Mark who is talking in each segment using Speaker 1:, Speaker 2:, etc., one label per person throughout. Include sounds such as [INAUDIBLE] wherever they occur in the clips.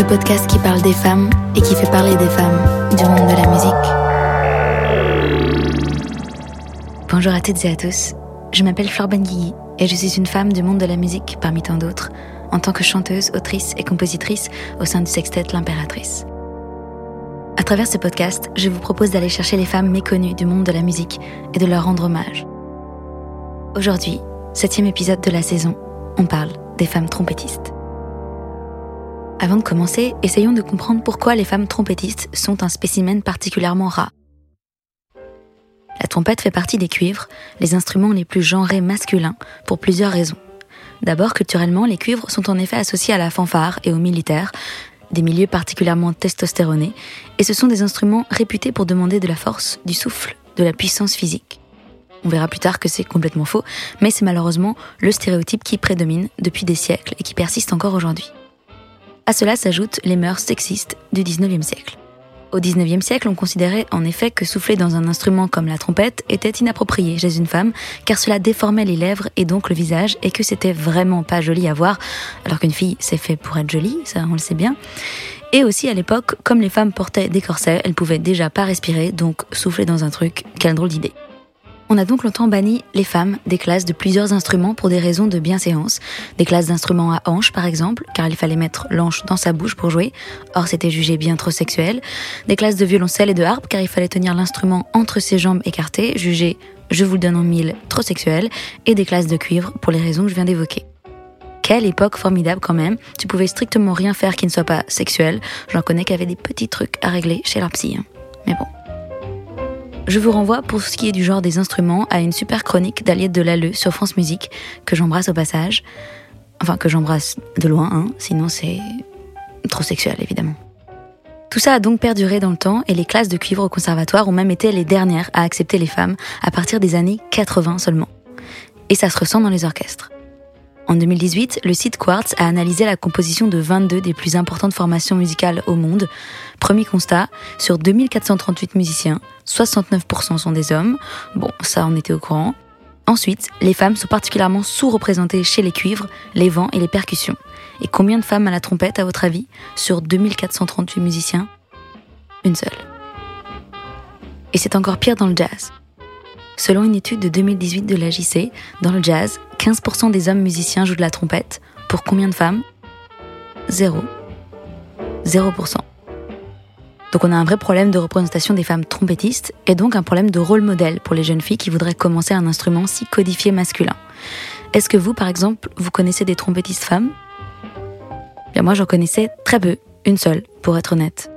Speaker 1: Le podcast qui parle des femmes et qui fait parler des femmes du monde de la musique. Bonjour à toutes et à tous. Je m'appelle Flore Benguigui et je suis une femme du monde de la musique parmi tant d'autres, en tant que chanteuse, autrice et compositrice au sein du sextet L'Impératrice. À travers ce podcast, je vous propose d'aller chercher les femmes méconnues du monde de la musique et de leur rendre hommage. Aujourd'hui, septième épisode de la saison, on parle des femmes trompettistes. Avant de commencer, essayons de comprendre pourquoi les femmes trompettistes sont un spécimen particulièrement rare. La trompette fait partie des cuivres, les instruments les plus genrés masculins, pour plusieurs raisons. D'abord, culturellement, les cuivres sont en effet associés à la fanfare et aux militaires, des milieux particulièrement testostéronés, et ce sont des instruments réputés pour demander de la force, du souffle, de la puissance physique. On verra plus tard que c'est complètement faux, mais c'est malheureusement le stéréotype qui prédomine depuis des siècles et qui persiste encore aujourd'hui. À cela s'ajoutent les mœurs sexistes du 19e siècle. Au XIXe siècle, on considérait en effet que souffler dans un instrument comme la trompette était inapproprié chez une femme, car cela déformait les lèvres et donc le visage, et que c'était vraiment pas joli à voir, alors qu'une fille c'est fait pour être jolie, ça on le sait bien. Et aussi à l'époque, comme les femmes portaient des corsets, elles pouvaient déjà pas respirer, donc souffler dans un truc, quelle drôle d'idée. On a donc longtemps banni les femmes des classes de plusieurs instruments pour des raisons de bienséance. Des classes d'instruments à hanches, par exemple, car il fallait mettre l'anche dans sa bouche pour jouer, or c'était jugé bien trop sexuel. Des classes de violoncelle et de harpe, car il fallait tenir l'instrument entre ses jambes écartées, jugé, je vous le donne en mille, trop sexuel. Et des classes de cuivre, pour les raisons que je viens d'évoquer. Quelle époque formidable quand même. Tu pouvais strictement rien faire qui ne soit pas sexuel. J'en connais qui avaient des petits trucs à régler chez leur psy. Hein. Mais bon. Je vous renvoie pour ce qui est du genre des instruments à une super chronique d'Aliette Delalleux sur France Musique, que j'embrasse au passage. Enfin, que j'embrasse de loin, hein, sinon c'est trop sexuel évidemment. Tout ça a donc perduré dans le temps et les classes de cuivre au conservatoire ont même été les dernières à accepter les femmes à partir des années 80 seulement. Et ça se ressent dans les orchestres. En 2018, le site Quartz a analysé la composition de 22 des plus importantes formations musicales au monde. Premier constat, sur 2438 musiciens, 69% sont des hommes. Bon, ça on était au courant. Ensuite, les femmes sont particulièrement sous-représentées chez les cuivres, les vents et les percussions. Et combien de femmes à la trompette à votre avis Sur 2438 musiciens? Une seule. Et c'est encore pire dans le jazz. Selon une étude de 2018 de la JC, dans le jazz, 15% des hommes musiciens jouent de la trompette. Pour combien de femmes? Zéro. 0%. Donc on a un vrai problème de représentation des femmes trompettistes et donc un problème de rôle modèle pour les jeunes filles qui voudraient commencer un instrument si codifié masculin. Est-ce que vous, par exemple, vous connaissez des trompettistes femmes? Bien moi j'en connaissais très peu, une seule, pour être honnête.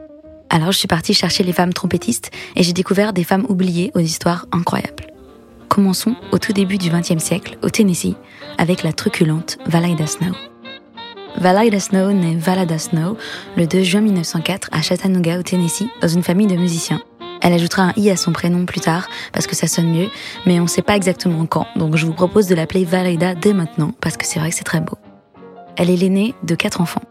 Speaker 1: Alors je suis partie chercher les femmes trompettistes et j'ai découvert des femmes oubliées aux histoires incroyables. Commençons au tout début du XXe siècle, au Tennessee, avec la truculente Valida Snow. Valida Snow naît Valada Snow le 2 juin 1904 à Chattanooga, au Tennessee, dans une famille de musiciens. Elle ajoutera un i à son prénom plus tard parce que ça sonne mieux, mais on ne sait pas exactement quand, donc je vous propose de l'appeler Valida dès maintenant parce que c'est vrai que c'est très beau. Elle est l'aînée de quatre enfants.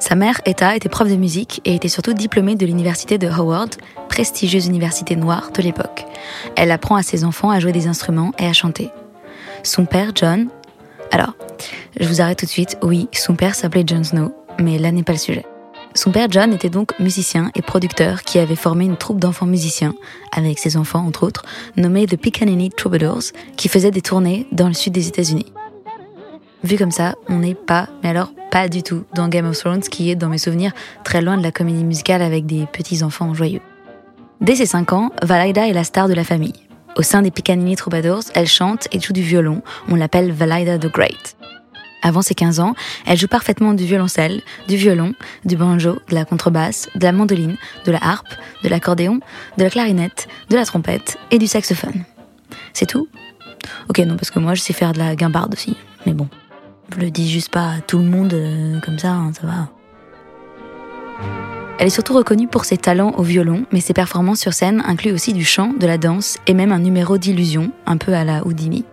Speaker 1: Sa mère, Etta, était prof de musique et était surtout diplômée de l'université de Howard, prestigieuse université noire de l'époque. Elle apprend à ses enfants à jouer des instruments et à chanter. Son père, John, alors, je vous arrête tout de suite. Oui, son père s'appelait John Snow, mais là n'est pas le sujet. Son père John était donc musicien et producteur qui avait formé une troupe d'enfants musiciens, avec ses enfants entre autres, nommée The Pickaninny Troubadours, qui faisait des tournées dans le sud des États-Unis. Vu comme ça, on n'est pas, mais alors pas du tout, dans Game of Thrones, qui est, dans mes souvenirs, très loin de la comédie musicale avec des petits enfants joyeux. Dès ses 5 ans, Valida est la star de la famille. Au sein des Picanini Troubadours, elle chante et joue du violon. On l'appelle Valida the Great. Avant ses 15 ans, elle joue parfaitement du violoncelle, du violon, du banjo, de la contrebasse, de la mandoline, de la harpe, de l'accordéon, de la clarinette, de la trompette et du saxophone. C'est tout? Ok, non, parce que moi je sais faire de la guimbarde aussi, mais bon. Le dis juste pas à tout le monde euh, comme ça, hein, ça va. Elle est surtout reconnue pour ses talents au violon, mais ses performances sur scène incluent aussi du chant, de la danse et même un numéro d'illusion, un peu à la Houdini.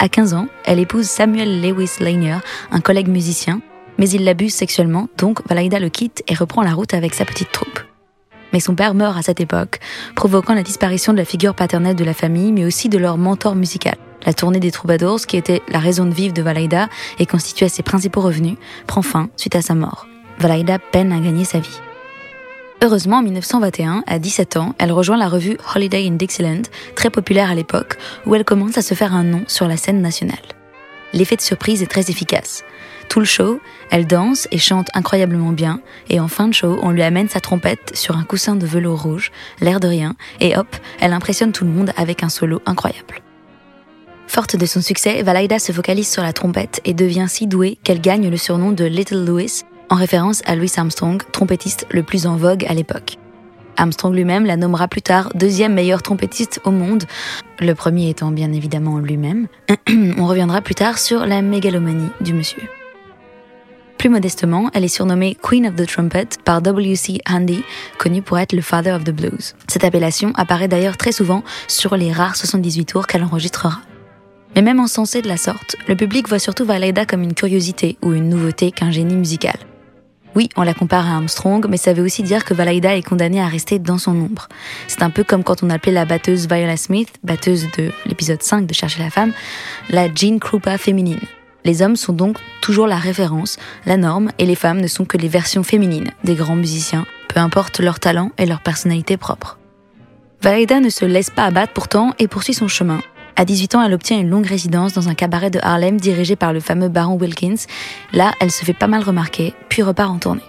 Speaker 1: À 15 ans, elle épouse Samuel Lewis Lanier, un collègue musicien, mais il l'abuse sexuellement, donc Valaida le quitte et reprend la route avec sa petite troupe. Mais son père meurt à cette époque, provoquant la disparition de la figure paternelle de la famille, mais aussi de leur mentor musical. La tournée des troubadours, qui était la raison de vivre de Valaida et constituait ses principaux revenus, prend fin suite à sa mort. Valaida peine à gagner sa vie. Heureusement, en 1921, à 17 ans, elle rejoint la revue Holiday in Dixieland, très populaire à l'époque, où elle commence à se faire un nom sur la scène nationale. L'effet de surprise est très efficace. Tout le show, elle danse et chante incroyablement bien, et en fin de show, on lui amène sa trompette sur un coussin de velours rouge, l'air de rien, et hop, elle impressionne tout le monde avec un solo incroyable. Forte de son succès, Valaida se focalise sur la trompette et devient si douée qu'elle gagne le surnom de Little Louis, en référence à Louis Armstrong, trompettiste le plus en vogue à l'époque. Armstrong lui-même la nommera plus tard deuxième meilleure trompettiste au monde, le premier étant bien évidemment lui-même. [CLEARS THROAT] On reviendra plus tard sur la mégalomanie du monsieur. Plus modestement, elle est surnommée Queen of the Trumpet par W.C. Handy, connu pour être le Father of the Blues. Cette appellation apparaît d'ailleurs très souvent sur les rares 78 tours qu'elle enregistrera. Mais même encensée de la sorte, le public voit surtout Valaida comme une curiosité ou une nouveauté qu'un génie musical. Oui, on la compare à Armstrong, mais ça veut aussi dire que Valaida est condamnée à rester dans son ombre. C'est un peu comme quand on appelait la batteuse Viola Smith, batteuse de l'épisode 5 de Chercher la femme, la Jean Krupa féminine. Les hommes sont donc toujours la référence, la norme, et les femmes ne sont que les versions féminines des grands musiciens, peu importe leur talent et leur personnalité propre. Valaida ne se laisse pas abattre pourtant et poursuit son chemin. À 18 ans, elle obtient une longue résidence dans un cabaret de Harlem dirigé par le fameux baron Wilkins. Là, elle se fait pas mal remarquer, puis repart en tournée.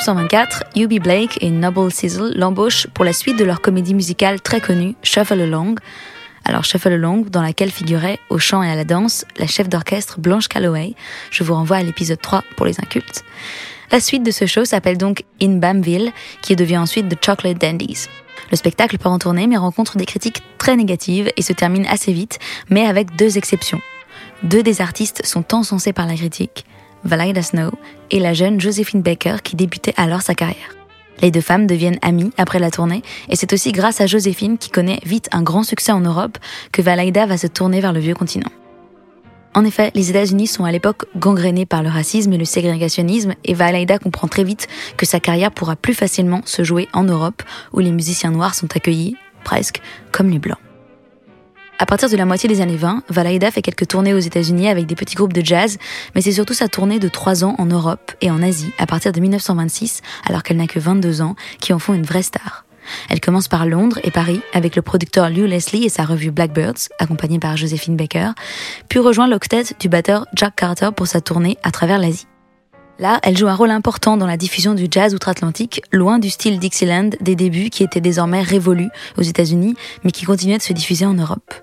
Speaker 1: 1924, Yubi Blake et Noble Sizzle l'embauchent pour la suite de leur comédie musicale très connue, Shuffle Along. Alors Shuffle Along, dans laquelle figurait au chant et à la danse la chef d'orchestre Blanche Calloway. Je vous renvoie à l'épisode 3 pour les incultes. La suite de ce show s'appelle donc In Bamville, qui devient ensuite The Chocolate Dandies. Le spectacle part en tournée mais rencontre des critiques très négatives et se termine assez vite, mais avec deux exceptions. Deux des artistes sont encensés par la critique, Valaida Snow et la jeune Josephine Baker qui débutait alors sa carrière. Les deux femmes deviennent amies après la tournée et c'est aussi grâce à Joséphine qui connaît vite un grand succès en Europe que Valaida va se tourner vers le vieux continent. En effet, les États-Unis sont à l'époque gangrénés par le racisme et le ségrégationnisme et Valaida comprend très vite que sa carrière pourra plus facilement se jouer en Europe où les musiciens noirs sont accueillis, presque, comme les blancs. À partir de la moitié des années 20, Valaida fait quelques tournées aux États-Unis avec des petits groupes de jazz, mais c'est surtout sa tournée de trois ans en Europe et en Asie à partir de 1926, alors qu'elle n'a que 22 ans, qui en font une vraie star. Elle commence par Londres et Paris avec le producteur Lew Leslie et sa revue Blackbirds, accompagnée par Josephine Baker, puis rejoint l'octet du batteur Jack Carter pour sa tournée à travers l'Asie. Là, elle joue un rôle important dans la diffusion du jazz outre-Atlantique, loin du style Dixieland des débuts qui était désormais révolu aux États-Unis, mais qui continuait de se diffuser en Europe.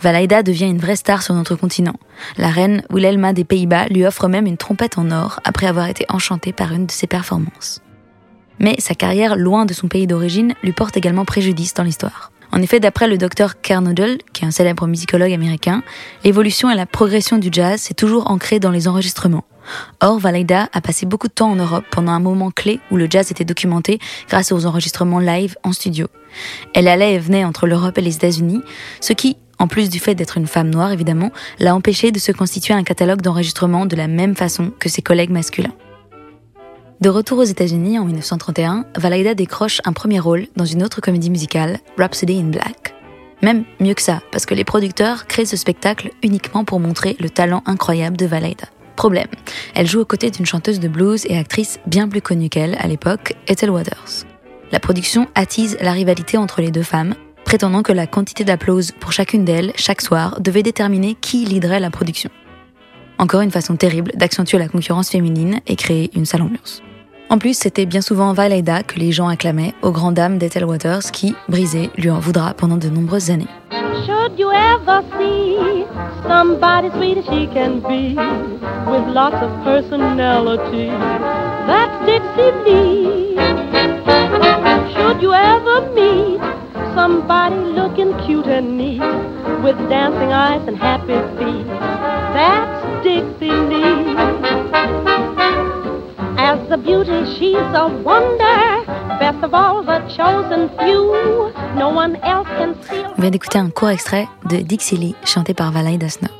Speaker 1: Valaida devient une vraie star sur notre continent. La reine Wilhelma des Pays-Bas lui offre même une trompette en or après avoir été enchantée par une de ses performances. Mais sa carrière loin de son pays d'origine lui porte également préjudice dans l'histoire. En effet, d'après le docteur Kernodle, qui est un célèbre musicologue américain, l'évolution et la progression du jazz s'est toujours ancrée dans les enregistrements. Or, Valaida a passé beaucoup de temps en Europe pendant un moment clé où le jazz était documenté grâce aux enregistrements live en studio. Elle allait et venait entre l'Europe et les États-Unis, ce qui, en plus du fait d'être une femme noire évidemment, l'a empêchée de se constituer un catalogue d'enregistrement de la même façon que ses collègues masculins. De retour aux États-Unis en 1931, Valaida décroche un premier rôle dans une autre comédie musicale, Rhapsody in Black. Même mieux que ça, parce que les producteurs créent ce spectacle uniquement pour montrer le talent incroyable de Valaida. Problème, elle joue aux côtés d'une chanteuse de blues et actrice bien plus connue qu'elle à l'époque, Ethel Waters. La production attise la rivalité entre les deux femmes, prétendant que la quantité d'applauses pour chacune d'elles chaque soir devait déterminer qui liderait la production. Encore une façon terrible d'accentuer la concurrence féminine et créer une sale ambiance. En plus, c'était bien souvent Valaida que les gens acclamaient aux grandes dames d'Ethel Waters qui, brisée, lui en voudra pendant de nombreuses années.
Speaker 2: Somebody looking cute and neat, with dancing eyes and happy feet, that's Dixie Lee. As a beauty, she's a wonder. Best of all, the chosen few. No one else can see.
Speaker 1: On vient d'écouter un court extrait de Dixie Lee, chanté par Valaida Snow.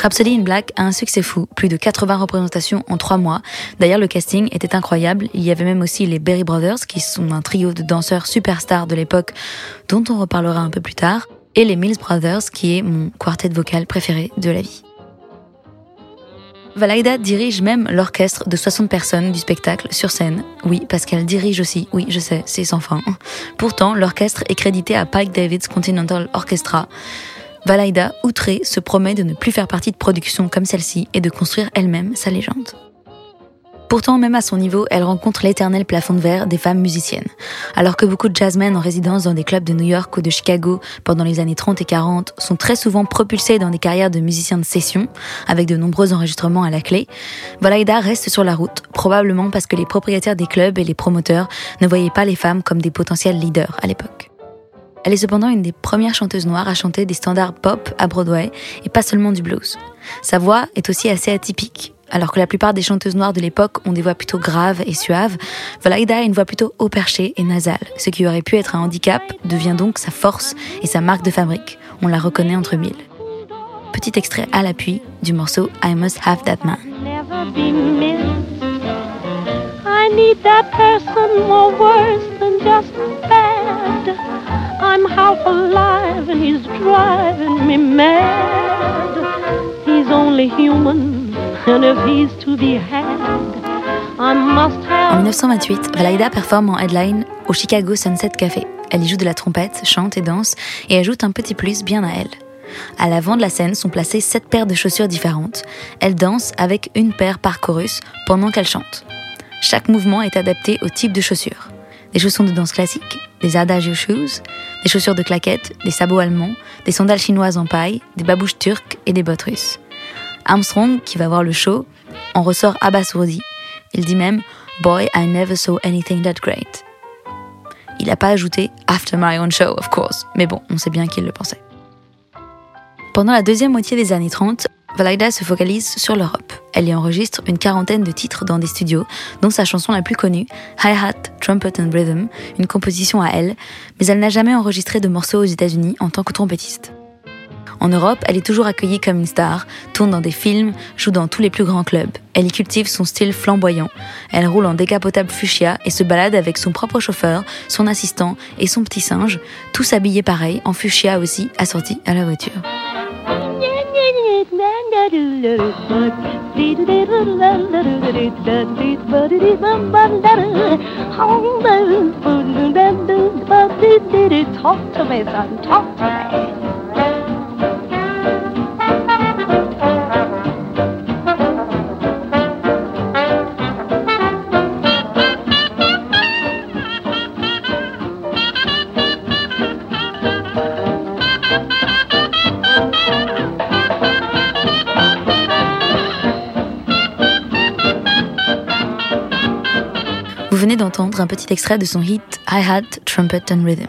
Speaker 1: Rhapsody in Black a un succès fou, plus de 80 représentations en 3 mois. D'ailleurs, le casting était incroyable. Il y avait même aussi les Berry Brothers, qui sont un trio de danseurs superstars de l'époque, dont on reparlera un peu plus tard, et les Mills Brothers, qui est mon quartet vocal préféré de la vie. Valaida dirige même l'orchestre de 60 personnes du spectacle sur scène. Oui, parce qu'elle dirige aussi. Oui, je sais, c'est sans fin. Pourtant, l'orchestre est crédité à Pike David's Continental Orchestra. Valaida, outrée, se promet de ne plus faire partie de productions comme celle-ci et de construire elle-même sa légende. Pourtant, même à son niveau, elle rencontre l'éternel plafond de verre des femmes musiciennes. Alors que beaucoup de jazzmen en résidence dans des clubs de New York ou de Chicago pendant les années 30 et 40 sont très souvent propulsés dans des carrières de musiciens de session, avec de nombreux enregistrements à la clé, Valaida reste sur la route, probablement parce que les propriétaires des clubs et les promoteurs ne voyaient pas les femmes comme des potentiels leaders à l'époque. Elle est cependant une des premières chanteuses noires à chanter des standards pop à Broadway et pas seulement du blues. Sa voix est aussi assez atypique. Alors que la plupart des chanteuses noires de l'époque ont des voix plutôt graves et suaves, Valaida a une voix plutôt haut perché et nasale. Ce qui aurait pu être un handicap devient donc sa force et sa marque de fabrique. On la reconnaît entre mille. Petit extrait à l'appui du morceau I Must Have That Man.
Speaker 2: I'm half alive and he's driving me mad. He's only human, and if he's to be had, I must
Speaker 1: En
Speaker 2: have.
Speaker 1: 1928, Valaida performe en headline au Chicago Sunset Café. Elle y joue de la trompette, chante et danse et ajoute un petit plus bien à elle. À l'avant de la scène sont placées sept paires de chaussures différentes. Elle danse avec une paire par chorus pendant qu'elle chante. Chaque mouvement est adapté au type de chaussures. Des chaussons de danse classiques, des adagio shoes, des chaussures de claquettes, des sabots allemands, des sandales chinoises en paille, des babouches turques et des bottes russes. Armstrong, qui va voir le show, en ressort abasourdi. Il dit même Boy, I never saw anything that great. Il n'a pas ajouté After my own show, of course, mais bon, on sait bien qu'il le pensait. Pendant la deuxième moitié des années 30, Valaida se focalise sur l'Europe. Elle y enregistre une quarantaine de titres dans des studios, dont sa chanson la plus connue, Hi-Hat, Trumpet and Rhythm, une composition à elle, mais elle n'a jamais enregistré de morceaux aux États-Unis en tant que trompettiste. En Europe, elle est toujours accueillie comme une star, tourne dans des films, joue dans tous les plus grands clubs. Elle y cultive son style flamboyant. Elle roule en décapotable fuchsia et se balade avec son propre chauffeur, son assistant et son petit singe, tous habillés pareil, en fuchsia aussi, assortis à la voiture.
Speaker 2: Talk to me, son. Talk to me.
Speaker 1: D'entendre un petit extrait de son hit Hi-Hat, Trumpet and Rhythm.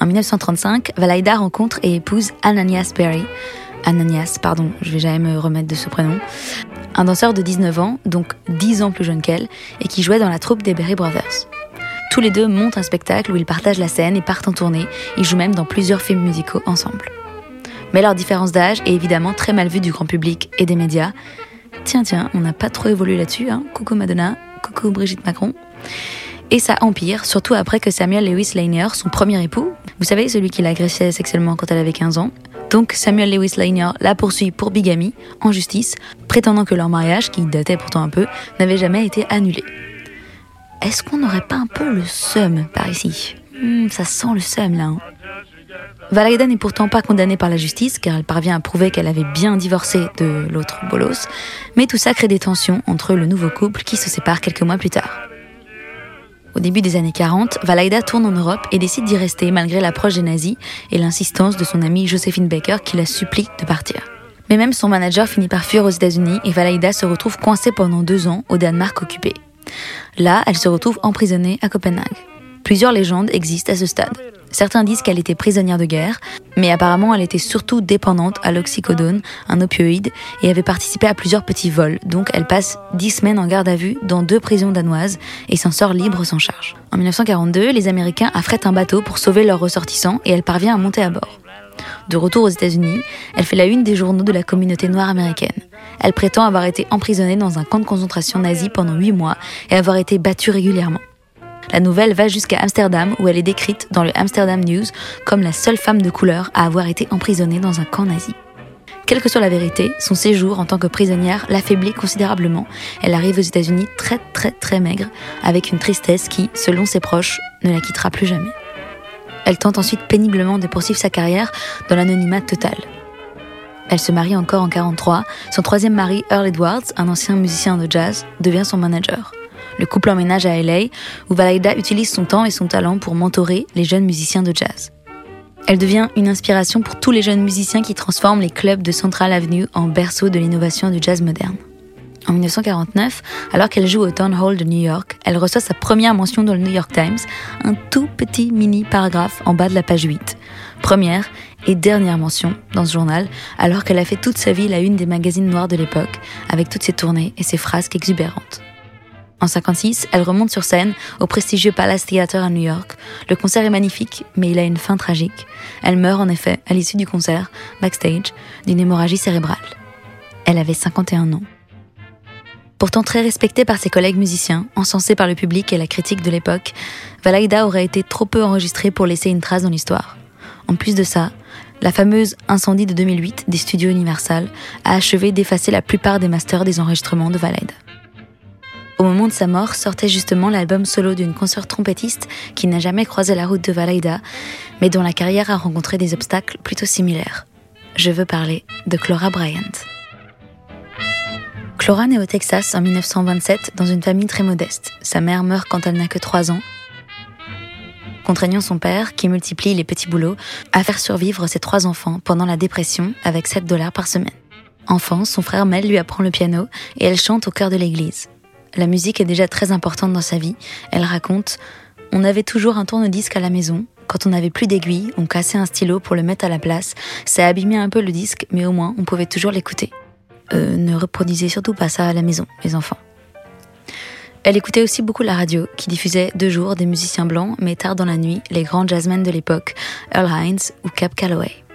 Speaker 1: En 1935, Valaida rencontre et épouse Ananias Berry. Ananias, pardon, je vais jamais me remettre de ce prénom. Un danseur de 19 ans, donc 10 ans plus jeune qu'elle, et qui jouait dans la troupe des Berry Brothers. Tous les deux montent un spectacle où ils partagent la scène et partent en tournée. Ils jouent même dans plusieurs films musicaux ensemble. Mais leur différence d'âge est évidemment très mal vue du grand public et des médias. Tiens, tiens, on n'a pas trop évolué là-dessus, hein. Coucou Madonna, coucou Brigitte Macron. Et ça empire, surtout après que Samuel Lewis Lanier, son premier époux, vous savez, celui qui l'a agressé sexuellement quand elle avait 15 ans, donc Samuel Lewis Lanier la poursuit pour bigamie, en justice, prétendant que leur mariage, qui datait pourtant un peu, n'avait jamais été annulé. Est-ce qu'on n'aurait pas un peu le seum par ici? Hmm, Ça sent le seum là. hein. N'est pourtant pas condamnée par la justice car elle parvient à prouver qu'elle avait bien divorcé de l'autre bolos, mais tout ça crée des tensions entre le nouveau couple qui se sépare quelques mois plus tard. Au début des années 40, Valaida tourne en Europe et décide d'y rester malgré l'approche des nazis et l'insistance de son amie Josephine Baker qui la supplie de partir. Mais même son manager finit par fuir aux États-Unis et Valaida se retrouve coincée pendant deux ans au Danemark occupé. Là, elle se retrouve emprisonnée à Copenhague. Plusieurs légendes existent à ce stade. Certains disent qu'elle était prisonnière de guerre, mais apparemment elle était surtout dépendante à l'oxycodone, un opioïde, et avait participé à plusieurs petits vols, donc elle passe dix semaines en garde à vue dans deux prisons danoises et s'en sort libre sans charge. En 1942, les Américains affrètent un bateau pour sauver leurs ressortissants et elle parvient à monter à bord. De retour aux États-Unis, elle fait la une des journaux de la communauté noire américaine. Elle prétend avoir été emprisonnée dans un camp de concentration nazi pendant huit mois et avoir été battue régulièrement. La nouvelle va jusqu'à Amsterdam où elle est décrite dans le Amsterdam News comme la seule femme de couleur à avoir été emprisonnée dans un camp nazi. Quelle que soit la vérité, son séjour en tant que prisonnière l'affaiblit considérablement. Elle arrive aux États-Unis très très très maigre, avec une tristesse qui, selon ses proches, ne la quittera plus jamais. Elle tente ensuite péniblement de poursuivre sa carrière dans l'anonymat total. Elle se marie encore en 43. Son troisième mari, Earl Edwards, un ancien musicien de jazz, devient son manager. Le couple emménage à LA, où Valaida utilise son temps et son talent pour mentorer les jeunes musiciens de jazz. Elle devient une inspiration pour tous les jeunes musiciens qui transforment les clubs de Central Avenue en berceau de l'innovation du jazz moderne. En 1949, alors qu'elle joue au Town Hall de New York, elle reçoit sa première mention dans le New York Times, un tout petit mini paragraphe en bas de la page 8. Première et dernière mention dans ce journal, alors qu'elle a fait toute sa vie la une des magazines noirs de l'époque, avec toutes ses tournées et ses phrases exubérantes. En 56, elle remonte sur scène au prestigieux Palace Theatre à New York. Le concert est magnifique, mais il a une fin tragique. Elle meurt en effet, à l'issue du concert, backstage, d'une hémorragie cérébrale. Elle avait 51 ans. Pourtant très respectée par ses collègues musiciens, encensée par le public et la critique de l'époque, Valaida aurait été trop peu enregistrée pour laisser une trace dans l'histoire. En plus de ça, la fameuse incendie de 2008 des studios Universal a achevé d'effacer la plupart des masters des enregistrements de Valaida. Au moment de sa mort sortait justement l'album solo d'une consoeur trompettiste qui n'a jamais croisé la route de Valaida, mais dont la carrière a rencontré des obstacles plutôt similaires. Je veux parler de Clara Bryant. Clara naît au Texas en 1927 dans une famille très modeste. Sa mère meurt quand elle n'a que 3 ans, contraignant son père, qui multiplie les petits boulots, à faire survivre ses trois enfants pendant la dépression avec 7 dollars par semaine. Enfant, son frère Mel lui apprend le piano et elle chante au cœur de l'église. La musique est déjà très importante dans sa vie. Elle raconte On avait toujours un tourne-disque à la maison. Quand on n'avait plus d'aiguille, on cassait un stylo pour le mettre à la place. Ça abîmait un peu le disque, mais au moins on pouvait toujours l'écouter. Euh, ne reproduisez surtout pas ça à la maison, les enfants. Elle écoutait aussi beaucoup la radio, qui diffusait deux jours des musiciens blancs, mais tard dans la nuit, les grands jazzmen de l'époque, Earl Hines ou Cap Calloway.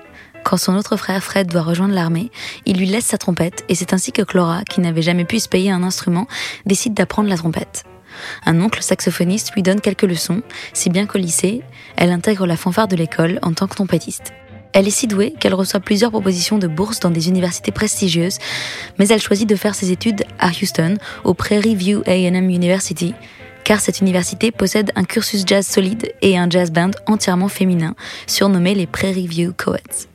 Speaker 1: Quand son autre frère Fred doit rejoindre l'armée, il lui laisse sa trompette et c'est ainsi que Clara, qui n'avait jamais pu se payer un instrument, décide d'apprendre la trompette. Un oncle saxophoniste lui donne quelques leçons, si bien qu'au lycée, elle intègre la fanfare de l'école en tant que trompettiste. Elle est si douée qu'elle reçoit plusieurs propositions de bourse dans des universités prestigieuses, mais elle choisit de faire ses études à Houston, au Prairie View AM University, car cette université possède un cursus jazz solide et un jazz band entièrement féminin, surnommé les Prairie View Coeds.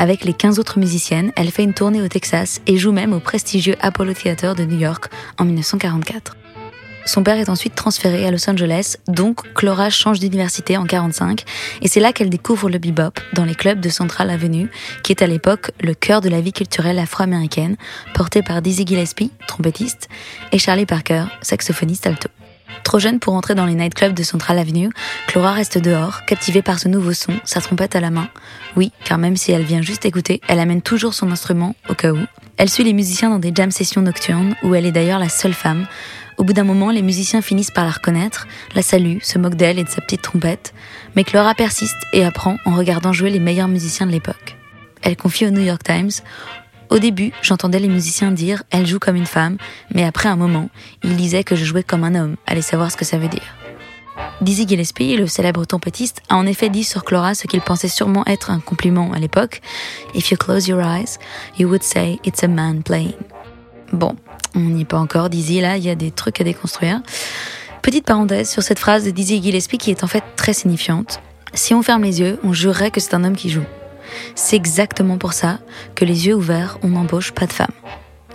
Speaker 1: Avec les 15 autres musiciennes, elle fait une tournée au Texas et joue même au prestigieux Apollo Theater de New York en 1944. Son père est ensuite transféré à Los Angeles, donc Clara change d'université en 45, et c'est là qu'elle découvre le bebop dans les clubs de Central Avenue, qui est à l'époque le cœur de la vie culturelle afro-américaine, porté par Dizzy Gillespie, trompettiste, et Charlie Parker, saxophoniste alto. Trop jeune pour entrer dans les nightclubs de Central Avenue, Clara reste dehors, captivée par ce nouveau son, sa trompette à la main. Oui, car même si elle vient juste écouter, elle amène toujours son instrument, au cas où. Elle suit les musiciens dans des jam sessions nocturnes, où elle est d'ailleurs la seule femme. Au bout d'un moment, les musiciens finissent par la reconnaître, la saluent, se moquent d'elle et de sa petite trompette. Mais Clara persiste et apprend en regardant jouer les meilleurs musiciens de l'époque. Elle confie au New York Times au début, j'entendais les musiciens dire Elle joue comme une femme, mais après un moment, ils disaient que je jouais comme un homme. Allez savoir ce que ça veut dire. Dizzy Gillespie, le célèbre trompettiste, a en effet dit sur Clara ce qu'il pensait sûrement être un compliment à l'époque. If you close your eyes, you would say it's a man playing. Bon, on n'y est pas encore, Dizzy, là, il y a des trucs à déconstruire. Petite parenthèse sur cette phrase de Dizzy Gillespie qui est en fait très signifiante. Si on ferme les yeux, on jurerait que c'est un homme qui joue. C'est exactement pour ça que les yeux ouverts, on n'embauche pas de femmes.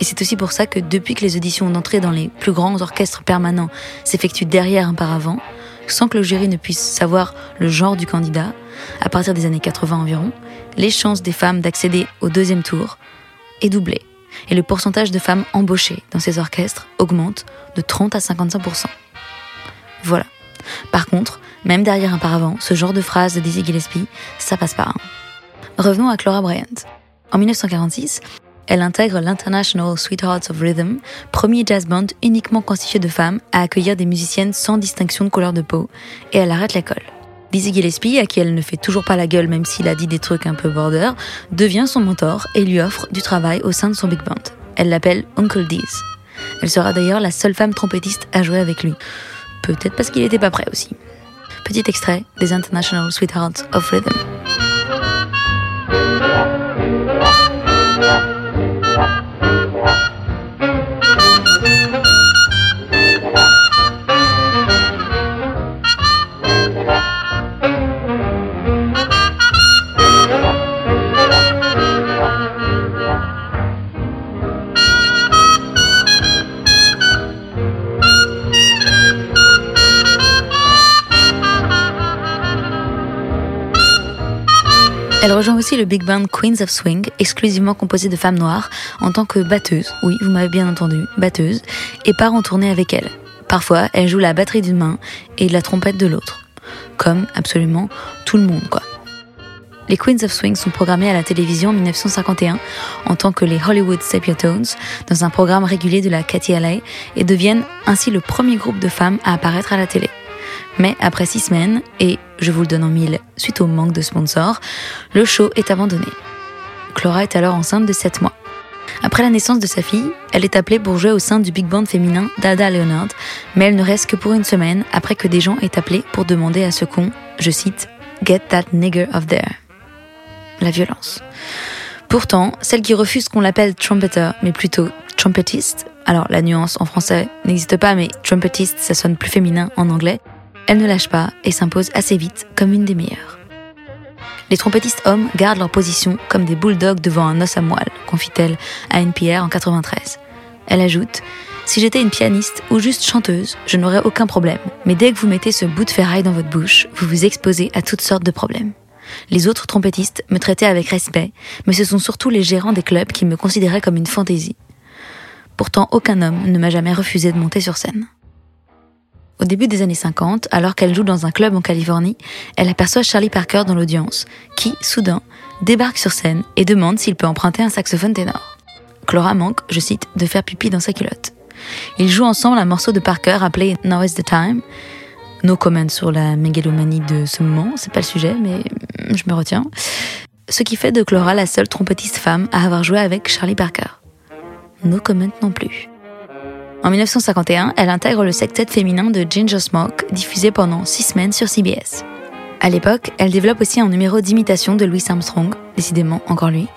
Speaker 1: Et c'est aussi pour ça que depuis que les auditions d'entrée dans les plus grands orchestres permanents s'effectuent derrière un paravent, sans que le jury ne puisse savoir le genre du candidat, à partir des années 80 environ, les chances des femmes d'accéder au deuxième tour est doublé. Et le pourcentage de femmes embauchées dans ces orchestres augmente de 30 à 55% Voilà. Par contre, même derrière un paravent, ce genre de phrase de Dizzy Gillespie, ça passe pas. Hein. Revenons à Clara Bryant. En 1946, elle intègre l'International Sweethearts of Rhythm, premier jazz band uniquement constitué de femmes à accueillir des musiciennes sans distinction de couleur de peau, et elle arrête l'école. Dizzy Gillespie, à qui elle ne fait toujours pas la gueule même s'il a dit des trucs un peu border, devient son mentor et lui offre du travail au sein de son big band. Elle l'appelle Uncle Diz. Elle sera d'ailleurs la seule femme trompettiste à jouer avec lui. Peut-être parce qu'il n'était pas prêt aussi. Petit extrait des International Sweethearts of Rhythm. Elle rejoint aussi le big band Queens of Swing, exclusivement composé de femmes noires, en tant que batteuse, oui, vous m'avez bien entendu, batteuse, et part en tournée avec elle. Parfois, elle joue la batterie d'une main et la trompette de l'autre. Comme absolument tout le monde, quoi. Les Queens of Swing sont programmées à la télévision en 1951 en tant que les Hollywood Tones dans un programme régulier de la KTLA et deviennent ainsi le premier groupe de femmes à apparaître à la télé. Mais après six semaines, et je vous le donne en mille, suite au manque de sponsors, le show est abandonné. Clara est alors enceinte de 7 mois. Après la naissance de sa fille, elle est appelée pour jouer au sein du big band féminin d'Ada Leonard, mais elle ne reste que pour une semaine après que des gens aient appelé pour demander à ce qu'on, je cite, Get that nigger off there. La violence. Pourtant, celle qui refuse qu'on l'appelle trumpeter, mais plutôt trumpetiste, alors la nuance en français n'existe pas, mais trumpetiste ça sonne plus féminin en anglais, elle ne lâche pas et s'impose assez vite comme une des meilleures. Les trompettistes hommes gardent leur position comme des bulldogs devant un os à moelle, confie-t-elle à NPR en 93. Elle ajoute Si j'étais une pianiste ou juste chanteuse, je n'aurais aucun problème. Mais dès que vous mettez ce bout de ferraille dans votre bouche, vous vous exposez à toutes sortes de problèmes. Les autres trompettistes me traitaient avec respect, mais ce sont surtout les gérants des clubs qui me considéraient comme une fantaisie. Pourtant, aucun homme ne m'a jamais refusé de monter sur scène. Au début des années 50, alors qu'elle joue dans un club en Californie, elle aperçoit Charlie Parker dans l'audience, qui, soudain, débarque sur scène et demande s'il peut emprunter un saxophone ténor. Clara manque, je cite, de faire pipi dans sa culotte. Ils jouent ensemble un morceau de Parker appelé Now is the Time. No comment sur la mégalomanie de ce moment, c'est pas le sujet, mais je me retiens. Ce qui fait de Clara la seule trompettiste femme à avoir joué avec Charlie Parker. No comment non plus. En 1951, elle intègre le sectet féminin de Ginger Smoke, diffusé pendant six semaines sur CBS. À l'époque, elle développe aussi un numéro d'imitation de Louis Armstrong, décidément encore lui.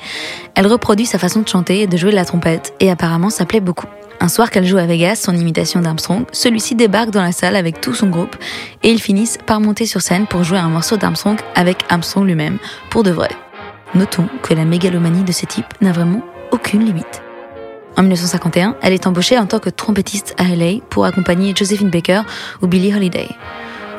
Speaker 1: Elle reproduit sa façon de chanter et de jouer de la trompette, et apparemment ça plaît beaucoup. Un soir qu'elle joue à Vegas son imitation d'Armstrong, celui-ci débarque dans la salle avec tout son groupe, et ils finissent par monter sur scène pour jouer un morceau d'Armstrong avec Armstrong lui-même, pour de vrai. Notons que la mégalomanie de ce type n'a vraiment aucune limite. En 1951, elle est embauchée en tant que trompettiste à LA pour accompagner Josephine Baker ou Billie Holiday.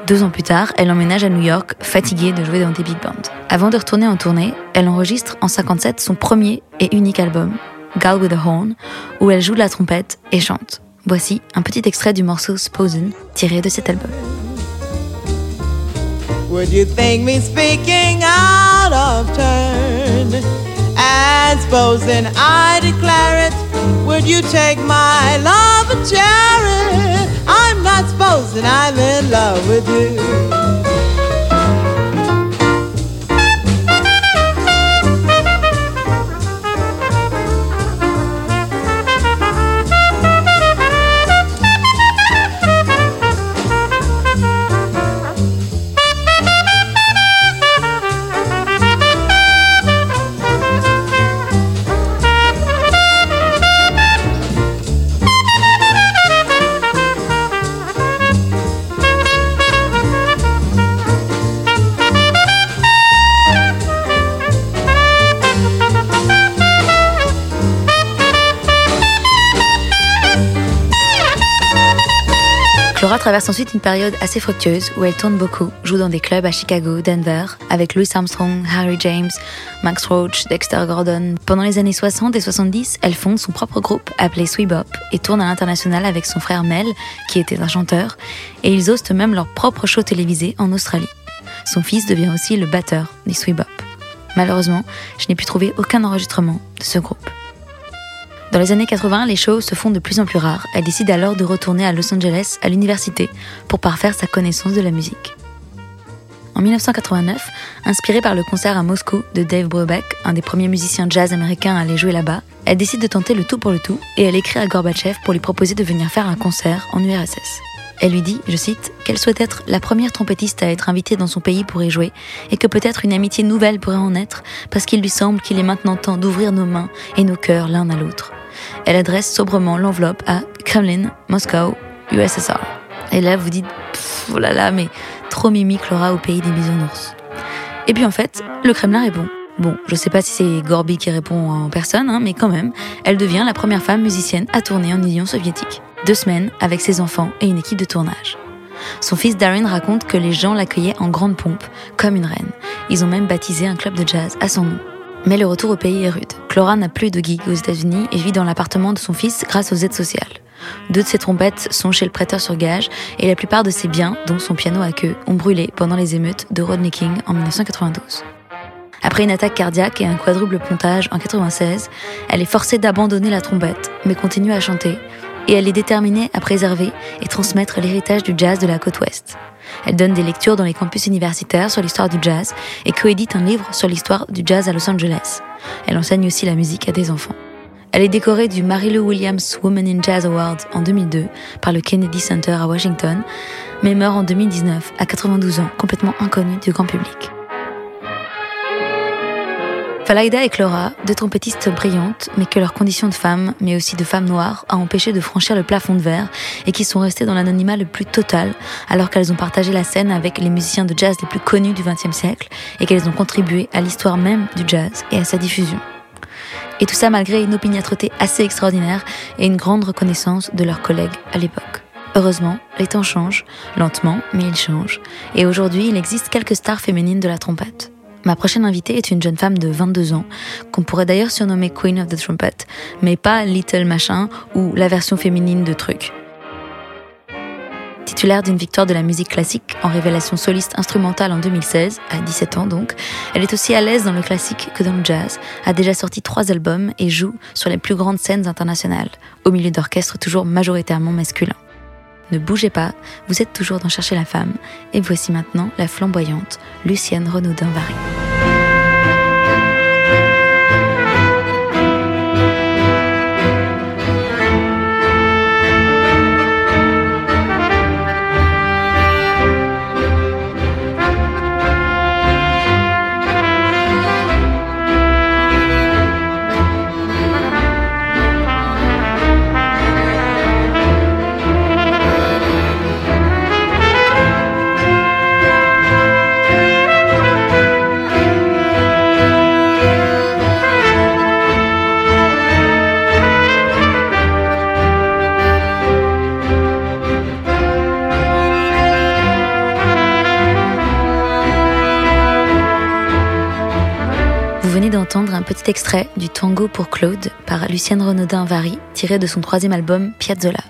Speaker 1: Deux ans plus tard, elle emménage à New York, fatiguée de jouer dans des big bands. Avant de retourner en tournée, elle enregistre en 57 son premier et unique album, Girl with a Horn, où elle joue de la trompette et chante. Voici un petit extrait du morceau Sposen tiré de cet album. Would you think me speaking out of turn? And supposing I declare it Would you take my love and share it? I'm not supposing I'm in love with you. Laura traverse ensuite une période assez fructueuse où elle tourne beaucoup, joue dans des clubs à Chicago, Denver, avec Louis Armstrong, Harry James, Max Roach, Dexter Gordon. Pendant les années 60 et 70, elle fonde son propre groupe appelé Bop et tourne à l'international avec son frère Mel, qui était un chanteur, et ils hostent même leur propre show télévisé en Australie. Son fils devient aussi le batteur des Bop. Malheureusement, je n'ai pu trouver aucun enregistrement de ce groupe. Dans les années 80, les shows se font de plus en plus rares. Elle décide alors de retourner à Los Angeles à l'université pour parfaire sa connaissance de la musique. En 1989, inspirée par le concert à Moscou de Dave Brubeck, un des premiers musiciens jazz américains à aller jouer là-bas, elle décide de tenter le tout pour le tout et elle écrit à Gorbatchev pour lui proposer de venir faire un concert en URSS. Elle lui dit, je cite, qu'elle souhaite être la première trompettiste à être invitée dans son pays pour y jouer, et que peut-être une amitié nouvelle pourrait en être, parce qu'il lui semble qu'il est maintenant temps d'ouvrir nos mains et nos cœurs l'un à l'autre. Elle adresse sobrement l'enveloppe à Kremlin, Moscow, USSR. Et là, vous dites, oh là là, mais trop mimique Laura au pays des bisounours. Et puis en fait, le Kremlin répond. Bon, je sais pas si c'est Gorby qui répond en personne, hein, mais quand même, elle devient la première femme musicienne à tourner en Union soviétique. Deux semaines avec ses enfants et une équipe de tournage. Son fils Darren raconte que les gens l'accueillaient en grande pompe, comme une reine. Ils ont même baptisé un club de jazz à son nom. Mais le retour au pays est rude. Clara n'a plus de gig aux États-Unis et vit dans l'appartement de son fils grâce aux aides sociales. Deux de ses trompettes sont chez le prêteur sur gage et la plupart de ses biens, dont son piano à queue, ont brûlé pendant les émeutes de Rodney King en 1992. Après une attaque cardiaque et un quadruple pontage en 96, elle est forcée d'abandonner la trompette, mais continue à chanter, et elle est déterminée à préserver et transmettre l'héritage du jazz de la côte ouest. Elle donne des lectures dans les campus universitaires sur l'histoire du jazz et coédite un livre sur l'histoire du jazz à Los Angeles. Elle enseigne aussi la musique à des enfants. Elle est décorée du Mary Williams Woman in Jazz Award en 2002 par le Kennedy Center à Washington, mais meurt en 2019 à 92 ans, complètement inconnue du grand public. Falaïda et Clara, deux trompettistes brillantes, mais que leur condition de femme, mais aussi de femme noire, a empêché de franchir le plafond de verre et qui sont restées dans l'anonymat le plus total, alors qu'elles ont partagé la scène avec les musiciens de jazz les plus connus du XXe siècle et qu'elles ont contribué à l'histoire même du jazz et à sa diffusion. Et tout ça malgré une opiniâtreté assez extraordinaire et une grande reconnaissance de leurs collègues à l'époque. Heureusement, les temps changent, lentement, mais ils changent. Et aujourd'hui, il existe quelques stars féminines de la trompette. Ma prochaine invitée est une jeune femme de 22 ans, qu'on pourrait d'ailleurs surnommer Queen of the Trumpet, mais pas Little Machin ou la version féminine de Truc. Titulaire d'une victoire de la musique classique en révélation soliste instrumentale en 2016, à 17 ans donc, elle est aussi à l'aise dans le classique que dans le jazz, a déjà sorti trois albums et joue sur les plus grandes scènes internationales, au milieu d'orchestres toujours majoritairement masculins. Ne bougez pas, vous êtes toujours dans Chercher la femme, et voici maintenant la flamboyante Lucienne Renaudin-Vary. D'entendre un petit extrait du Tango pour Claude par Lucienne Renaudin-Vary, tiré de son troisième album Piazzolla.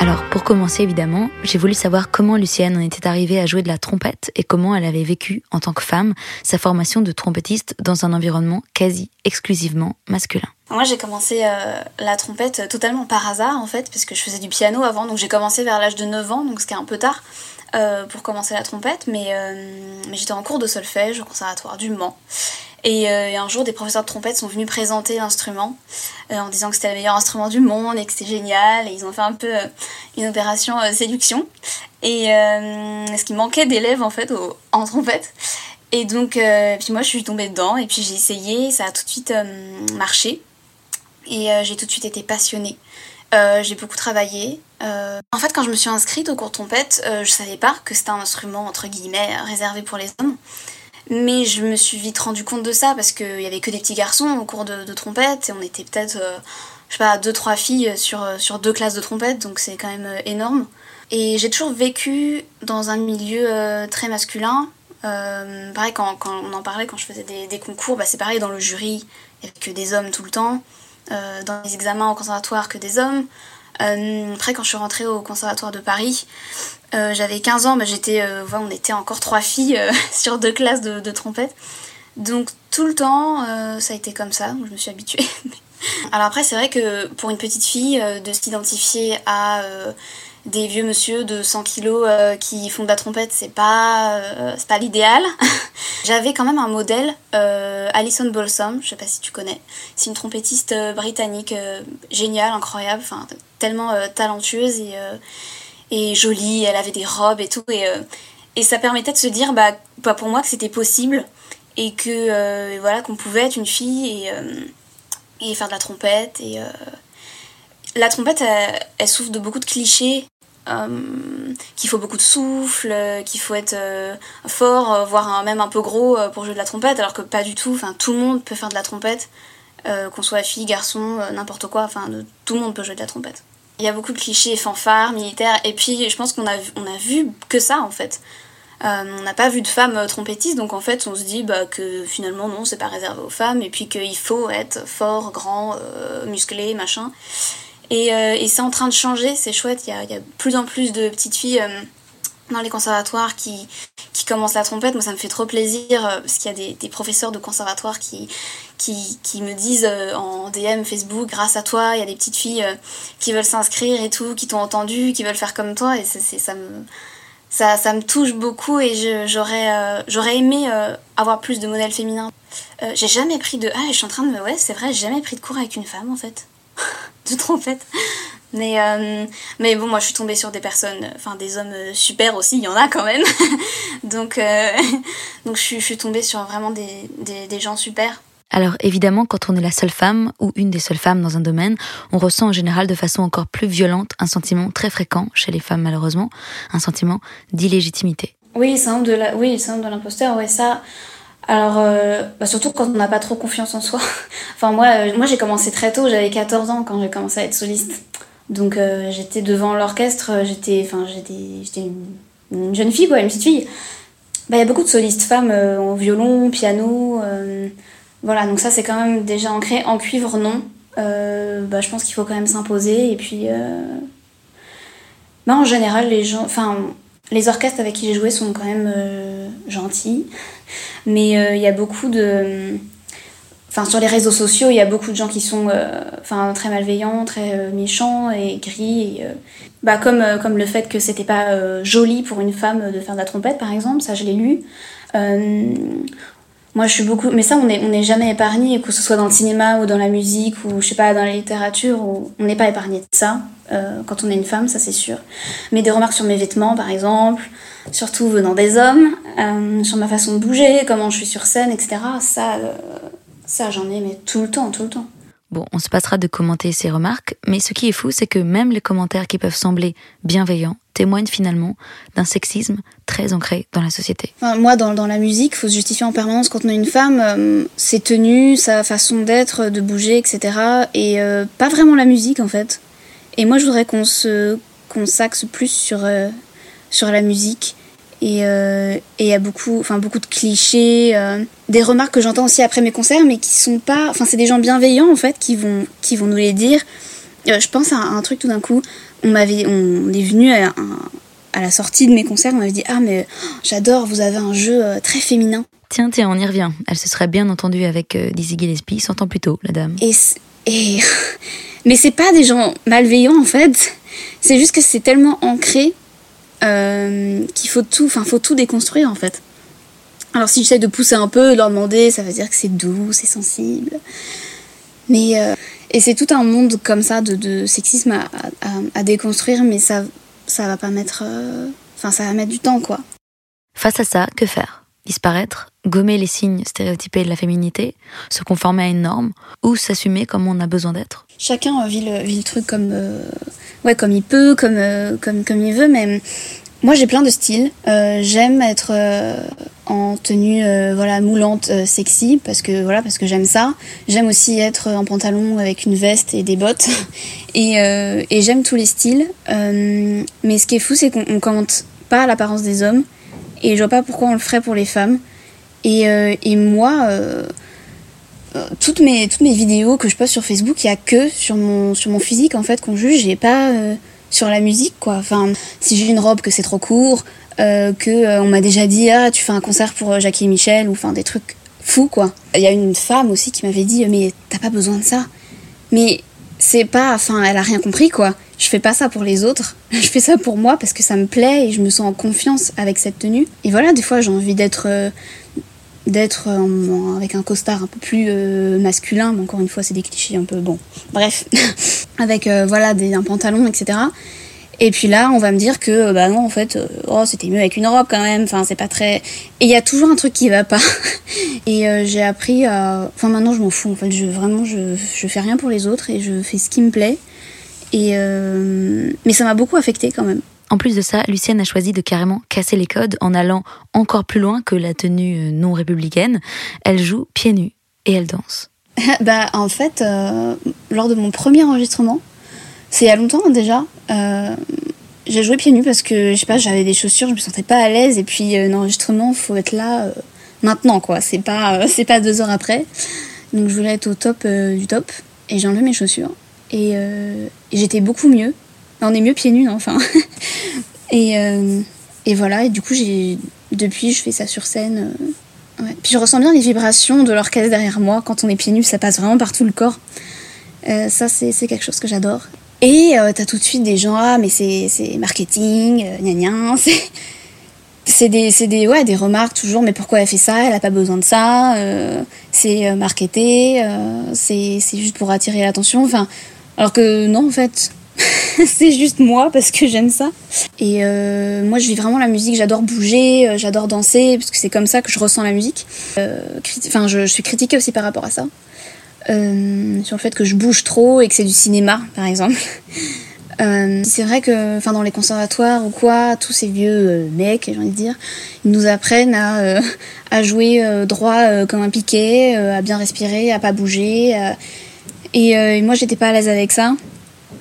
Speaker 1: Alors, pour commencer, évidemment, j'ai voulu savoir comment Lucienne en était arrivée à jouer de la trompette et comment elle avait vécu, en tant que femme, sa formation de trompettiste dans un environnement quasi exclusivement masculin.
Speaker 3: Moi, j'ai commencé euh, la trompette totalement par hasard, en fait, parce que je faisais du piano avant, donc j'ai commencé vers l'âge de 9 ans, donc ce qui est un peu tard. Euh, pour commencer la trompette, euh, mais, j'étais en cours de solfège au conservatoire du Mans. Et, euh, un jour, des professeurs de trompette sont venus présenter l'instrument en disant que c'était le meilleur instrument du monde et que c'était génial. Et ils ont fait un peu une opération séduction. Et ce qui manquait d'élèves en fait en trompette. Et donc, puis moi, je suis tombée dedans et puis j'ai essayé. Ça a tout de suite marché. Et j'ai tout de suite été passionnée. j'ai beaucoup travaillé. Euh, en fait, quand je me suis inscrite au cours trompette, euh, je savais pas que c'était un instrument entre guillemets réservé pour les hommes. Mais je me suis vite rendu compte de ça parce qu'il y avait que des petits garçons au cours de, trompette et on était peut-être je sais pas, deux, trois filles sur, sur deux classes de trompette, donc c'est quand même énorme. Et j'ai toujours vécu dans un milieu très masculin. pareil, quand, quand, on en parlait, quand je faisais des, des concours, bah, c'est pareil dans le jury, il n'y avait que des hommes tout le temps. Dans les examens au conservatoire, que des hommes. après, quand je suis rentrée au conservatoire de Paris, j'avais 15 ans, bah, j'étais, on était encore trois filles [LAUGHS] sur deux classes de, de trompette. Donc tout le temps, euh, ça a été comme ça, je me suis habituée. [LAUGHS] Alors après, c'est vrai que pour une petite fille, euh, de s'identifier à euh, des vieux monsieur de 100 kilos qui font de la trompette, c'est pas, c'est pas l'idéal. [LAUGHS] J'avais quand même un modèle, Alison Balsam, je sais pas si tu connais. C'est une trompettiste britannique géniale, incroyable, enfin tellement talentueuse et, et jolie. Elle avait des robes et tout, et, et ça permettait de se dire, bah, pour moi que c'était possible et que euh, voilà qu'on pouvait être une fille et, euh, et faire de la trompette et euh, la trompette elle, souffre de beaucoup de clichés qu'il faut beaucoup de souffle qu'il faut être fort voire même un peu gros pour jouer de la trompette alors que pas du tout. Enfin tout le monde peut faire de la trompette qu'on soit fille garçon n'importe quoi. Enfin tout le monde peut jouer de la trompette. Il y a beaucoup de clichés fanfares militaires et puis je pense qu'on a on a vu que ça en fait. Euh, on n'a pas vu de femmes euh, trompettistes, donc en fait on se dit bah, que finalement non, c'est pas réservé aux femmes, et puis qu'il faut être fort, grand, euh, musclé, machin. Et, c'est en train de changer, c'est chouette, il y a, de plus en plus de petites filles dans les conservatoires qui, qui commencent la trompette. Moi ça me fait trop plaisir, parce qu'il y a des, professeurs de conservatoire qui, qui, me disent en DM Facebook, grâce à toi, il y a des petites filles qui veulent s'inscrire et tout, qui t'ont entendu, qui veulent faire comme toi, et c'est, ça me ça, ça me touche beaucoup et j'aurais euh, j'aurais aimé euh, avoir plus de modèles féminins. Euh, j'ai jamais pris de... Ah, je suis en train de. Ouais, c'est vrai, j'ai jamais pris de cours avec une femme en fait. [LAUGHS] de trompette. Mais, mais bon, moi je suis tombée sur des personnes, enfin des hommes super aussi, il y en a quand même. [LAUGHS] donc [LAUGHS] donc je suis, je suis tombée sur vraiment des, des, des gens super.
Speaker 1: Alors évidemment, quand on est la seule femme ou une des seules femmes dans un domaine, on ressent en général de façon encore plus violente un sentiment très fréquent chez les femmes malheureusement, un sentiment d'illégitimité.
Speaker 3: Oui, c'est de la, oui, de l'imposteur, ouais ça. Alors euh, bah, surtout quand on n'a pas trop confiance en soi. [LAUGHS] enfin moi, euh, moi j'ai commencé très tôt, j'avais 14 ans quand j'ai commencé à être soliste. Donc euh, j'étais devant l'orchestre, j'étais, j'étais une, jeune fille quoi, une petite fille. Bah il y a beaucoup de solistes femmes en violon, piano. Voilà, donc ça c'est quand même déjà ancré. En cuivre, non. Bah, je pense qu'il faut quand même s'imposer. Et puis, bah, en général, les gens, les orchestres avec qui j'ai joué sont quand même gentils. Mais euh, il y a beaucoup de. Enfin, sur les réseaux sociaux, il y a beaucoup de gens qui sont enfin, très malveillants, très méchants et gris. Et, bah, comme, comme le fait que c'était pas joli pour une femme de faire de la trompette, par exemple, ça je l'ai lu. Moi, je suis beaucoup. Mais ça, on n'est on est jamais épargné, que ce soit dans le cinéma ou dans la musique ou, je sais pas, dans la littérature, on n'est pas épargné de ça, euh, quand on est une femme, ça c'est sûr. Mais des remarques sur mes vêtements, par exemple, surtout venant des hommes, euh, sur ma façon de bouger, comment je suis sur scène, etc., ça, euh, ça j'en ai, mais tout le temps, tout le temps.
Speaker 1: Bon, on se passera de commenter ces remarques, mais ce qui est fou, c'est que même les commentaires qui peuvent sembler bienveillants témoignent finalement d'un sexisme très ancré dans la société.
Speaker 3: moi, dans, dans, la musique, il faut se justifier en permanence quand on est une femme, euh, ses tenues, sa façon d'être, de bouger, etc. Et euh, pas vraiment la musique, en fait. Et moi, je voudrais qu'on se s'axe plus sur, euh, sur la musique et euh, il y a beaucoup, enfin beaucoup de clichés, euh, des remarques que j'entends aussi après mes concerts, mais qui sont pas, enfin c'est des gens bienveillants en fait qui vont, qui vont nous les dire. Euh, je pense à un, truc tout d'un coup, on m'avait, on est venu à, à, la sortie de mes concerts, on m'avait dit ah mais oh, j'adore, vous avez un jeu très féminin.
Speaker 1: Tiens tiens, on y revient. Elle se serait bien entendue avec Dizzy Gillespie 100 ans plus tôt, la dame.
Speaker 3: Et, et [LAUGHS] mais c'est pas des gens malveillants en fait. C'est juste que c'est tellement ancré euh, qu'il faut tout, enfin faut tout déconstruire en fait. Alors si j'essaie de pousser un peu, de leur demander, ça veut dire que c'est doux, c'est sensible. Mais euh, et c'est tout un monde comme ça de, de sexisme à, à, à, déconstruire, mais ça ça va pas mettre, euh, enfin ça va mettre du temps quoi.
Speaker 1: Face à ça, que faire? Disparaître, gommer les signes stéréotypés de la féminité, se conformer à une norme, ou s'assumer comme on a besoin d'être.
Speaker 3: Chacun vit le, le truc comme ouais, comme il peut, comme, euh, comme, comme il veut, mais moi j'ai plein de styles. Euh, j'aime être euh, en tenue euh, voilà moulante euh, sexy parce que voilà parce que j'aime ça. J'aime aussi être en pantalon avec une veste et des bottes. [LAUGHS] Et, euh, j'aime tous les styles. Euh, mais ce qui est fou c'est qu'on on commente pas l'apparence des hommes et je vois pas pourquoi on le ferait pour les femmes. Et, euh, et moi euh, euh, toutes mes toutes mes vidéos que je poste sur Facebook il y a que sur mon sur mon physique en fait qu'on juge. Et pas sur la musique quoi. Enfin si j'ai une robe que c'est trop court que on m'a déjà dit ah tu fais un concert pour Jackie et Michel ou enfin des trucs fous quoi. Il y a une femme aussi qui m'avait dit mais t'as pas besoin de ça. Mais c'est pas enfin elle a rien compris quoi je fais pas ça pour les autres [LAUGHS] je fais ça pour moi parce que ça me plaît et je me sens en confiance avec cette tenue. Et voilà des fois j'ai envie d'être euh, d'être en- avec un costard un peu plus euh, masculin mais encore une fois c'est des clichés un peu bon bref. [LAUGHS] Avec euh, voilà des, un pantalon etc et puis là on va me dire que euh, bah non en fait euh, oh c'était mieux avec une robe quand même enfin c'est pas très et il y a toujours un truc qui va pas. [LAUGHS] Et euh, j'ai appris à enfin maintenant je m'en fous en fait je vraiment je, je fais rien pour les autres et je fais ce qui me plaît et euh, mais ça m'a beaucoup affecté quand même.
Speaker 1: En plus de ça, Lucienne a choisi de carrément casser les codes en allant encore plus loin que la tenue euh, non républicaine. Elle joue pieds nus et elle danse. [LAUGHS]
Speaker 3: bah en fait euh, lors de mon premier enregistrement c'est il y a longtemps hein, déjà euh, j'ai joué pieds nus parce que je sais pas j'avais des chaussures je me sentais pas à l'aise. Et puis un enregistrement faut être là maintenant quoi. C'est pas [LAUGHS] c'est pas deux heures après. Donc je voulais être au top du top. Et j'ai enlevé mes chaussures et, euh, j'étais beaucoup mieux. On est mieux pieds nus enfin. [LAUGHS] Et euh, et voilà et du coup j'ai depuis je fais ça sur scène euh, puis je ressens bien les vibrations de l'orchestre derrière moi. Quand on est pieds nus ça passe vraiment par tout le corps. Ça c'est quelque chose que j'adore. Et t'as tout de suite des gens ah mais c'est marketing gna gna [LAUGHS] c'est des, des, ouais, des remarques toujours, mais pourquoi elle fait ça? Elle a pas besoin de ça. c'est marketé, euh, c'est juste pour attirer l'attention. Enfin, alors que non, en fait, [LAUGHS] c'est juste moi parce que j'aime ça. Et euh, moi, je vis vraiment la musique. J'adore bouger, euh, j'adore danser, parce que c'est comme ça que je ressens la musique. Euh, Enfin, je, suis critiquée aussi par rapport à ça. Sur le fait que je bouge trop et que c'est du cinéma, par exemple. [LAUGHS] C'est vrai que enfin, dans les conservatoires ou quoi, tous ces vieux mecs, j'ai envie de dire, ils nous apprennent à, à jouer droit comme un piquet, à bien respirer, à pas bouger. Et, euh, et moi, j'étais pas à l'aise avec ça.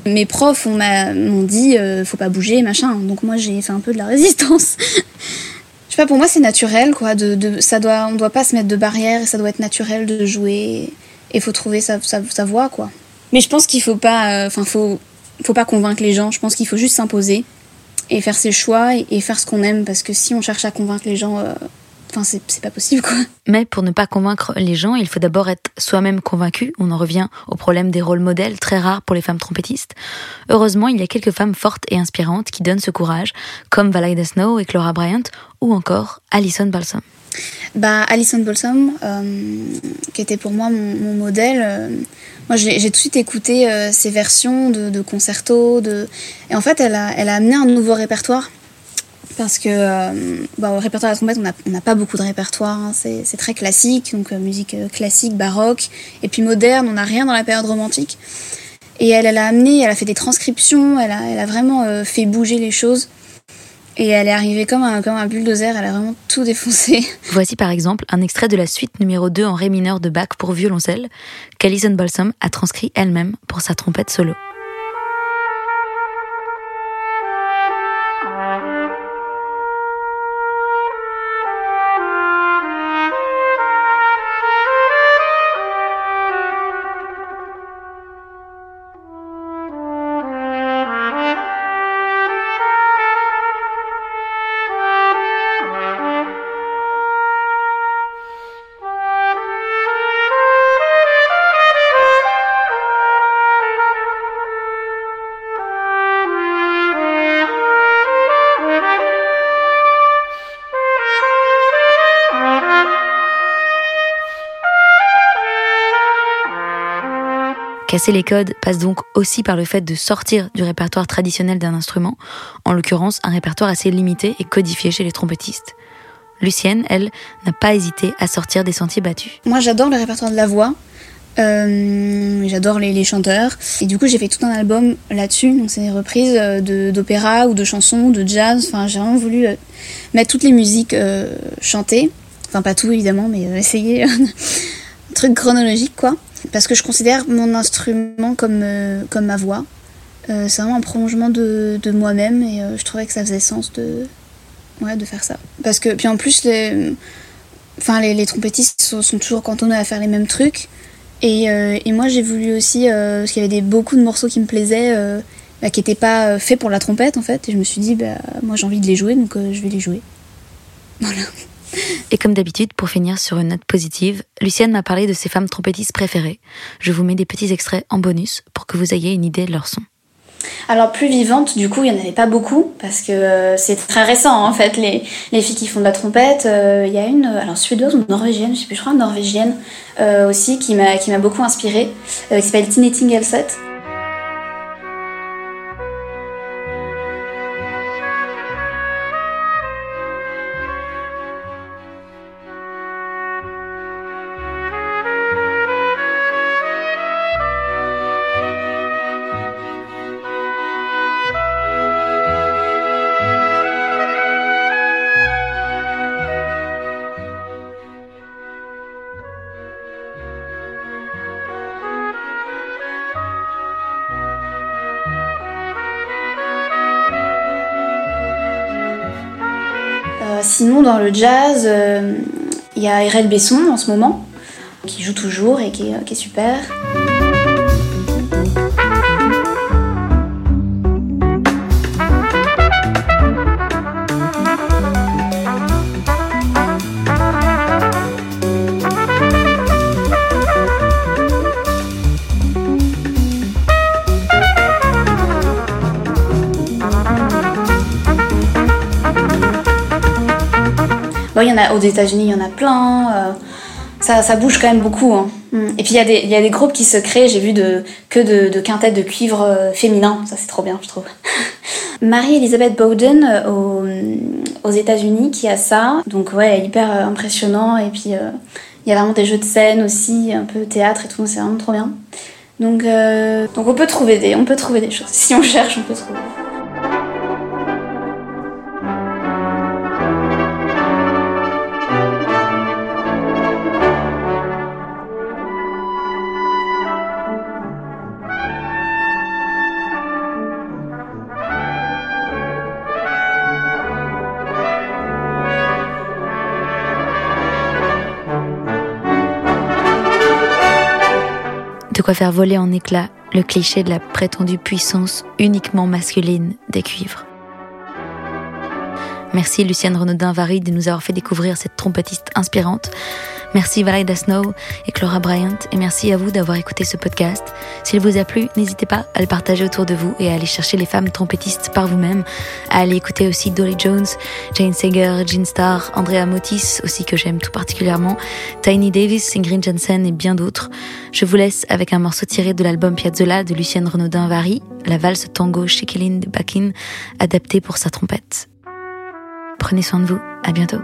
Speaker 3: Mes profs m'ont dit euh, faut pas bouger, machin. Donc moi, j'ai fait un peu de la [LAUGHS] résistance. Je sais pas, pour moi, c'est naturel, quoi. De, de, ça doit, on doit pas se mettre de barrière, et ça doit être naturel de jouer. Et faut trouver sa, sa, sa voie, quoi. Mais je pense qu'il faut pas, euh, enfin, faut, faut pas convaincre les gens. Je pense qu'il faut juste s'imposer et faire ses choix et, et faire ce qu'on aime parce que si on cherche à convaincre les gens, euh, enfin, c'est pas possible, quoi.
Speaker 1: Mais pour ne pas convaincre les gens, il faut d'abord être soi-même convaincu. On en revient au problème des rôles modèles, très rares pour les femmes trompettistes. Heureusement, il y a quelques femmes fortes et inspirantes qui donnent ce courage, comme Valaida Snow et Clara Bryant, ou encore Alison Balsam.
Speaker 3: Bah, Alison Balsam, euh, qui était pour moi mon, mon modèle, euh, moi j'ai tout de suite écouté euh, ses versions de, de concerto, de... et en fait elle a, elle a amené un nouveau répertoire. Parce que euh, bah, au répertoire de la trompette, on n'a pas beaucoup de répertoire, hein. c'est très classique, donc euh, musique euh, classique, baroque, et puis moderne, on n'a rien dans la période romantique. Et elle, elle a amené, elle a fait des transcriptions, elle a, elle a vraiment fait bouger les choses. Et elle est arrivée comme un, comme un bulldozer, elle a vraiment tout défoncé. [LAUGHS]
Speaker 1: Voici par exemple un extrait de la suite numéro 2 en ré mineur de Bach pour violoncelle, qu'Alison Balsam a transcrit elle-même pour sa trompette solo. Casser les codes passe donc aussi par le fait de sortir du répertoire traditionnel d'un instrument, en l'occurrence un répertoire assez limité et codifié chez les trompettistes. Lucienne, elle, n'a pas hésité à sortir des sentiers battus.
Speaker 3: Moi, j'adore le répertoire de la voix. Euh, j'adore les, chanteurs. Et du coup, j'ai fait tout un album là-dessus. Donc, c'est des reprises euh, d'opéra ou de chansons, de jazz. Enfin, j'ai vraiment voulu euh, mettre toutes les musiques chantées. Enfin, pas tout évidemment, mais essayer [LAUGHS] un truc chronologique, quoi. Parce que je considère mon instrument comme, comme ma voix. c'est vraiment un prolongement de, de moi-même et je trouvais que ça faisait sens de, ouais, de faire ça. Parce que, puis en plus, les, enfin, les, trompettistes sont, toujours cantonnés à faire les mêmes trucs. Et, euh, et moi j'ai voulu aussi, euh, parce qu'il y avait des, beaucoup de morceaux qui me plaisaient, euh, bah, qui n'étaient pas faits pour la trompette en fait, et je me suis dit, bah, moi j'ai envie de les jouer, donc je vais les jouer. Voilà.
Speaker 1: Et comme d'habitude, pour finir sur une note positive, Lucienne m'a parlé de ses femmes trompettistes préférées. Je vous mets des petits extraits en bonus pour que vous ayez une idée de leur son.
Speaker 3: Alors plus vivante, du coup, il n'y en avait pas beaucoup parce que euh, c'est très récent en fait. Les, les, filles qui font de la trompette, euh, il y a une, alors suédoise ou norvégienne, je sais plus, je crois norvégienne euh, aussi qui m'a beaucoup inspirée, qui s'appelle Tinette Ingelset. Sinon, dans le jazz, euh, il y a Erel Besson en ce moment, qui joue toujours et qui est super. Aux États-Unis, il y en a plein. Euh, ça, bouge quand même beaucoup. Hein. Mm. Et puis il y, a des, groupes qui se créent, j'ai vu que de, quintettes de cuivre euh, féminin, ça c'est trop bien, je trouve. [LAUGHS] Marie-Elisabeth Bowden euh, aux, aux États-Unis qui a ça, donc ouais, hyper impressionnant. Et puis il y a vraiment des jeux de scène aussi, un peu théâtre et tout, c'est vraiment trop bien. Donc, donc on peut trouver des, on peut trouver des choses. Si on cherche, on peut trouver.
Speaker 1: Faire voler en éclats le cliché de la prétendue puissance uniquement masculine des cuivres. Merci Lucienne Renaudin-Vary de nous avoir fait découvrir cette trompettiste inspirante. Merci Valida Snow et Clara Bryant et merci à vous d'avoir écouté ce podcast. S'il vous a plu, n'hésitez pas à le partager autour de vous et à aller chercher les femmes trompettistes par vous-même, à aller écouter aussi Dolly Jones, Jane Sager, Jean Starr, Andrea Motis aussi que j'aime tout particulièrement, Tiny Davis, Ingrid Jensen et bien d'autres. Je vous laisse avec un morceau tiré de l'album Piazzolla de Lucienne Renaudin-Vary, la valse tango Shekelin de Bakin, adaptée pour sa trompette. Prenez soin de vous, à bientôt.